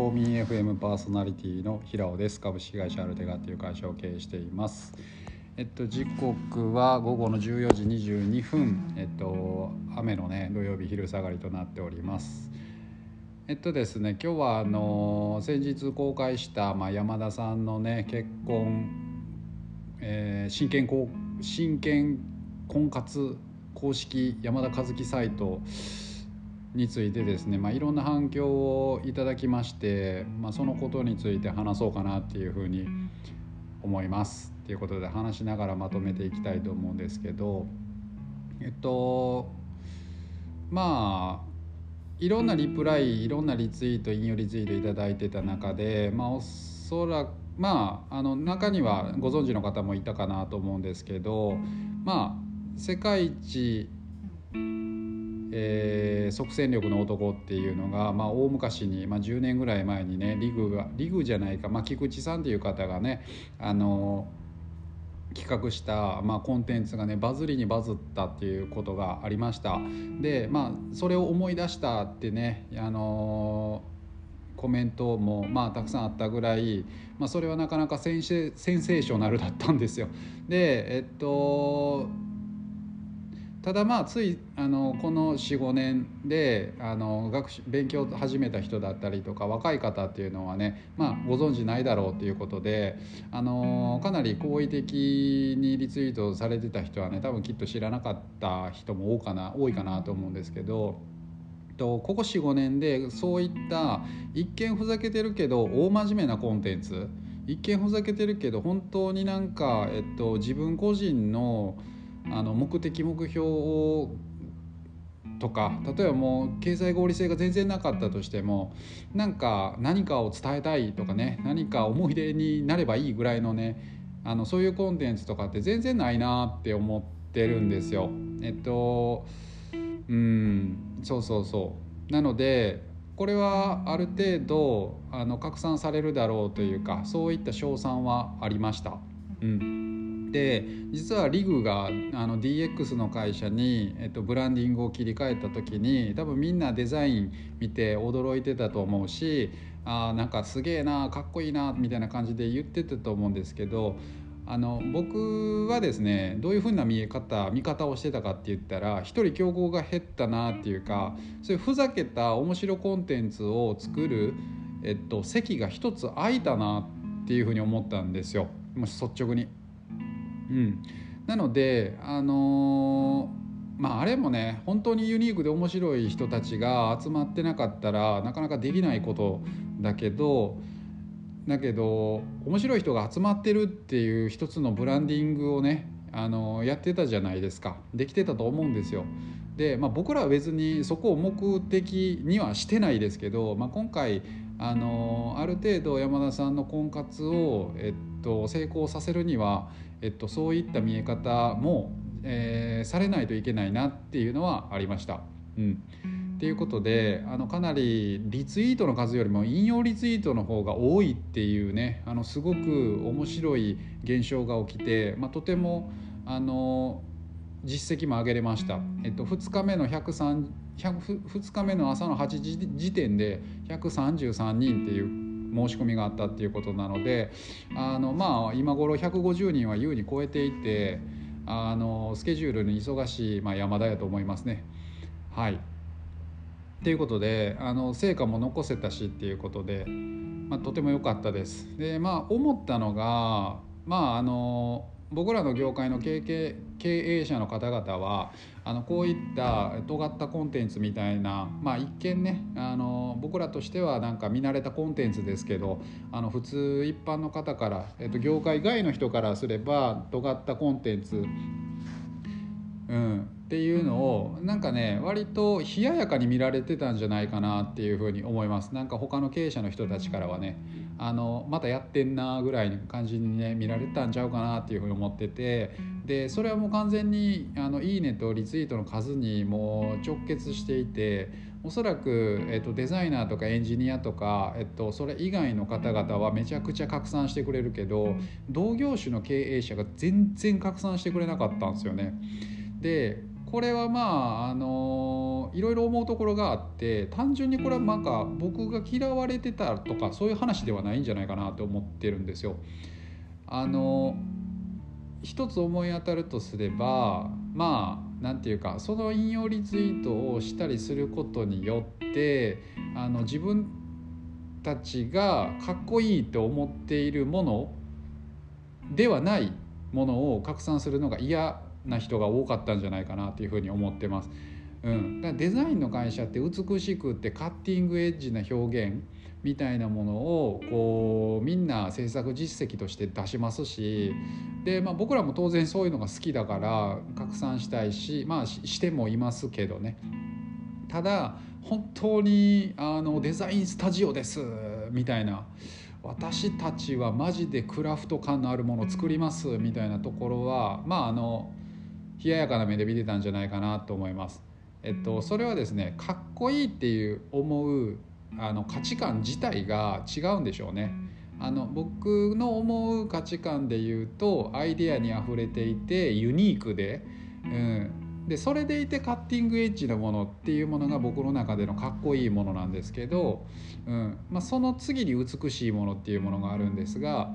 フォーミー FM パーソナリティの平尾です。株式会社アルテガという会社を経営しています。えっと時刻は午後の14時22分。えっと雨のね土曜日昼下がりとなっております。えっとですね今日はあの先日公開した、まあ、山田さんのね結婚、えー、真剣真剣婚活公式山田和樹サイトについてですね、まあ、いろんな反響をいただきまして、まあ、そのことについて話そうかなっていうふうに思います。ということで話しながらまとめていきたいと思うんですけどえっとまあいろんなリプライいろんなリツイート引用リツイートいただいてた中でまあおそらくまああの中にはご存知の方もいたかなと思うんですけどまあ世界一えー、即戦力の男っていうのが、まあ、大昔に、まあ、10年ぐらい前にねリグがリグじゃないか、まあ、菊池さんっていう方がねあの企画した、まあ、コンテンツがねバズりにバズったっていうことがありました。でまあそれを思い出したってねあのコメントもまあたくさんあったぐらい、まあ、それはなかなかセンセーショナルだったんですよ。でえっとただまあついあのこの45年であの学習勉強を始めた人だったりとか若い方っていうのはね、まあ、ご存知ないだろうということであのかなり好意的にリツイートされてた人はね多分きっと知らなかった人も多かな多いかなと思うんですけど。とここ45年でそういった一見ふざけてるけど大真面目なコンテンツ一見ふざけてるけど本当になんか、えっと、自分個人のあの目的目標をとか例えばもう経済合理性が全然なかったとしてもなんか何かを伝えたいとかね何か思い出になればいいぐらいのねあのそういうコンテンツとかって全然ないなって思ってるんですよ。えっとうんそうそうそうなのでこれはある程度あの拡散されるだろうというかそういった賞賛はありました。うんで実はリグがあの DX の会社に、えっと、ブランディングを切り替えた時に多分みんなデザイン見て驚いてたと思うしあなんかすげえなかっこいいなみたいな感じで言ってたと思うんですけどあの僕はですねどういうふうな見え方見方をしてたかって言ったら一人競合が減ったなっていうかそういうふざけた面白コンテンツを作る、えっと、席が一つ空いたなっていうふうに思ったんですよもし率直に。うん、なのであのー、まああれもね本当にユニークで面白い人たちが集まってなかったらなかなかできないことだけどだけど面白い人が集まってるっていう一つのブランディングをねあのやってたじゃないですかできてたと思うんですよ。で、まあ、僕らは別にそこを目的にはしてないですけど、まあ、今回あのある程度山田さんの婚活を、えっと、成功させるにはえっと、そういった見え方も、えー、されないといけないなっていうのはありました。うんっていうことであのかなりリツイートの数よりも引用リツイートの方が多いっていうねあのすごく面白い現象が起きて、まあ、とてもあの実績も上げれました、えっと、2日目の103 2日目の朝の8時時点で133人っていう申し込みがあったっていうことなのであのまあ今頃150人は優に超えていてあのスケジュールに忙しい、まあ、山田やと思いますね。はいということであの成果も残せたしっていうことで、まあ、とても良かったです。でまあ思ったのがまああの僕らの業界の経営者の方々はあのこういった尖ったコンテンツみたいな、まあ、一見ねあの僕らとしてはなんか見慣れたコンテンツですけどあの普通一般の方から、えっと、業界外の人からすれば尖ったコンテンツ、うん、っていうのをなんかね割と冷ややかに見られてたんじゃないかなっていうふうに思います。なんか他の経営者の人たちからはねあのまたやってんなぐらいの感じにね見られたんちゃうかなっていうふうに思っててでそれはもう完全にあのいいねとリツイートの数にもう直結していておそらく、えっと、デザイナーとかエンジニアとか、えっと、それ以外の方々はめちゃくちゃ拡散してくれるけど同業種の経営者が全然拡散してくれなかったんですよね。でこれはまああのいろいろ思うところがあって単純にこれはなんか僕が嫌われてたとかそういう話ではないんじゃないかなと思ってるんですよ。あの一つ思い当たるとすればまあ何て言うかその引用リツイートをしたりすることによってあの自分たちがかっこいいと思っているものではないものを拡散するのが嫌な人が多かったんじゃないかなというふうに思ってます。うん、だからデザインの会社って美しくってカッティングエッジな表現みたいなものをこうみんな制作実績として出しますしで、まあ、僕らも当然そういうのが好きだから拡散したいしまあしてもいますけどね。ただ本当にあのデザインスタジオですみたいな。私たちはマジでクラフト感のあるものを作りますみたいなところはまああの冷ややかな目で見てたんじゃないかなと思います。えっと、それはですねかっこいいっていう思うあの価値観自体が違うんでしょうね。あの僕の思う価値観で言うとアイデアにあふれていてユニークで、うん、でそれでいてカッティングエッジのものっていうものが僕の中でのかっこいいものなんですけど、うんまあ、その次に美しいものっていうものがあるんですが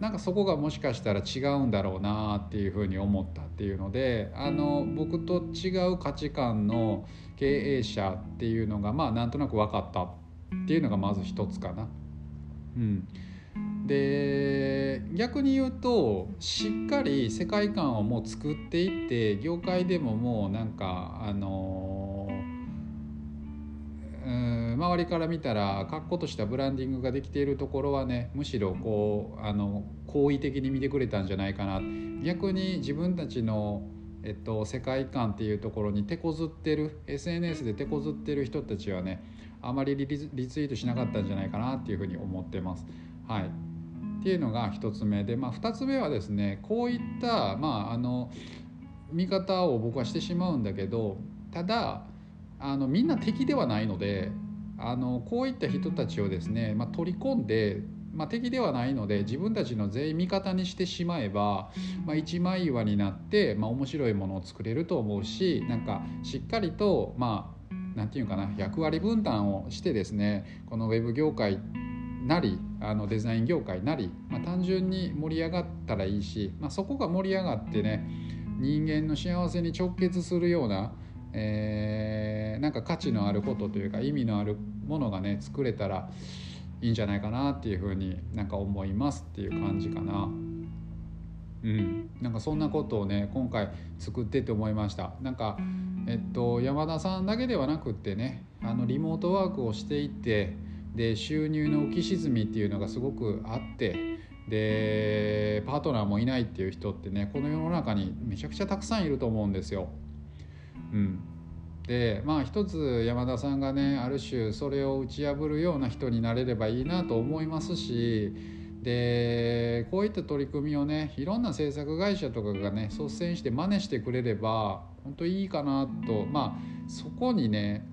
なんかそこがもしかしたら違うんだろうなっていうふうに思ったっていうのであの僕と違う価値観の経営者っていうのがまあなんとなく分かったっていうのがまず一つかな。うん、で逆に言うとしっかり世界観をもう作っていって業界でももうなんかあのうん周りから見たら確固としたブランディングができているところはねむしろこうあの好意的に見てくれたんじゃないかな逆に自分たちのえっと、世界観っていうところに手こずってる SNS で手こずってる人たちはねあまりリツイートしなかったんじゃないかなっていうふうに思ってます。はい、っていうのが1つ目で、まあ、2つ目はですねこういった、まあ、あの見方を僕はしてしまうんだけどただあのみんな敵ではないのであのこういった人たちをですね、まあ、取り込んでまあ、敵ではないので自分たちの全員味方にしてしまえば、まあ、一枚岩になって、まあ、面白いものを作れると思うしなんかしっかりとまあ何て言うかな役割分担をしてですねこのウェブ業界なりあのデザイン業界なり、まあ、単純に盛り上がったらいいし、まあ、そこが盛り上がってね人間の幸せに直結するような、えー、なんか価値のあることというか意味のあるものがね作れたらいいんじゃないかなっていうふうになんか思いますっていう感じかな。うん、なんかそんなことをね今回作ってって思いましたなんかえっと山田さんだけではなくってねあのリモートワークをしていてで収入の浮き沈みっていうのがすごくあってでパートナーもいないっていう人ってねこの世の中にめちゃくちゃたくさんいると思うんですよ。うん、でまあ一つ山田さんがねある種それを打ち破るような人になれればいいなと思いますしでこういった取り組みをねいろんな制作会社とかがね率先して真似してくれれば本当いいかなとまあそこにね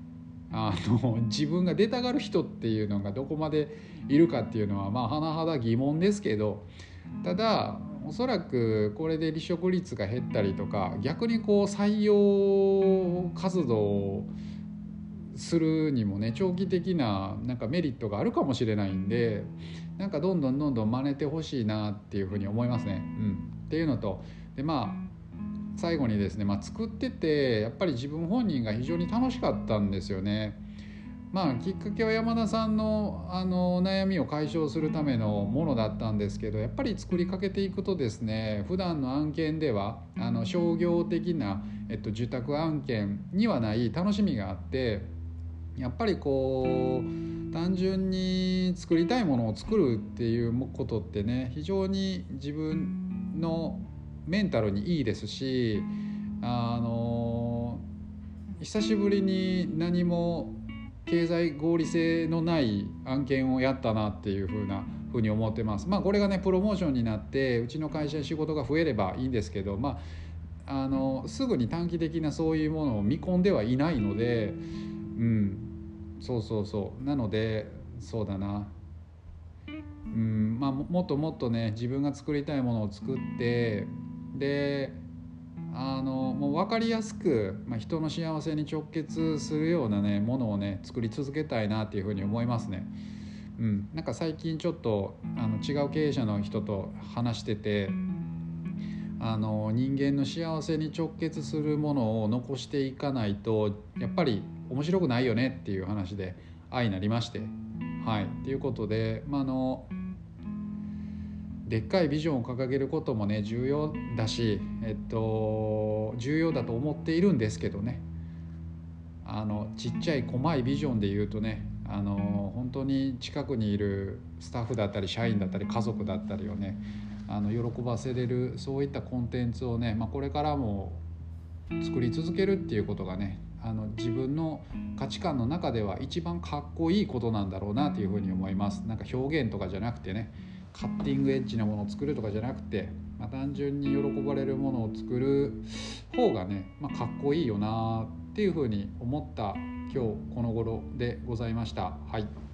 あの 自分が出たがる人っていうのがどこまでいるかっていうのはまあ甚だ疑問ですけどただおそらくこれで離職率が減ったりとか逆にこう採用活動をするにもね長期的ななんかメリットがあるかもしれないんでなんかどんどんどんどん真似てほしいなっていうふうに思いますね。うん、っていうのとでまあ最後にですね、まあ、作っててやっぱり自分本人が非常に楽しかったんですよね。まあ、きっかけは山田さんのあの悩みを解消するためのものだったんですけどやっぱり作りかけていくとですね普段の案件ではあの商業的な、えっと、受託案件にはない楽しみがあってやっぱりこう単純に作りたいものを作るっていうことってね非常に自分のメンタルにいいですしあの久しぶりに何も経済合理性のない案件をやったなっていうふうなふうに思ってます。まあこれがねプロモーションになってうちの会社に仕事が増えればいいんですけどまああのすぐに短期的なそういうものを見込んではいないのでうんそうそうそうなのでそうだなうんまあもっともっとね自分が作りたいものを作ってであのもう分かりやすく、まあ、人の幸せに直結するようなねものをね作り続けたいなっていうふうに思いますね。うん、なんか最近ちょっとあの違う経営者の人と話しててあの人間の幸せに直結するものを残していかないとやっぱり面白くないよねっていう話で愛になりまして。はい。ということで、まあ、あのでっかいビジョンを掲げることもね重要だし、えっと、重要だと思っているんですけどね。あのちっちゃい細いビジョンで言うとねあの本当に近くにいるスタッフだったり社員だったり家族だったりをねあの喜ばせれるそういったコンテンツをね、まあ、これからも作り続けるっていうことがねあの自分の価値観の中では一番かっこいいことなんだろうなというふうに思います。なんか表現とかじゃなくてねカッティングエッジなものを作るとかじゃなくて、まあ、単純に喜ばれるものを作る方がね、まあ、かっこいいよなっていうふうに思った今日この頃でございました。はい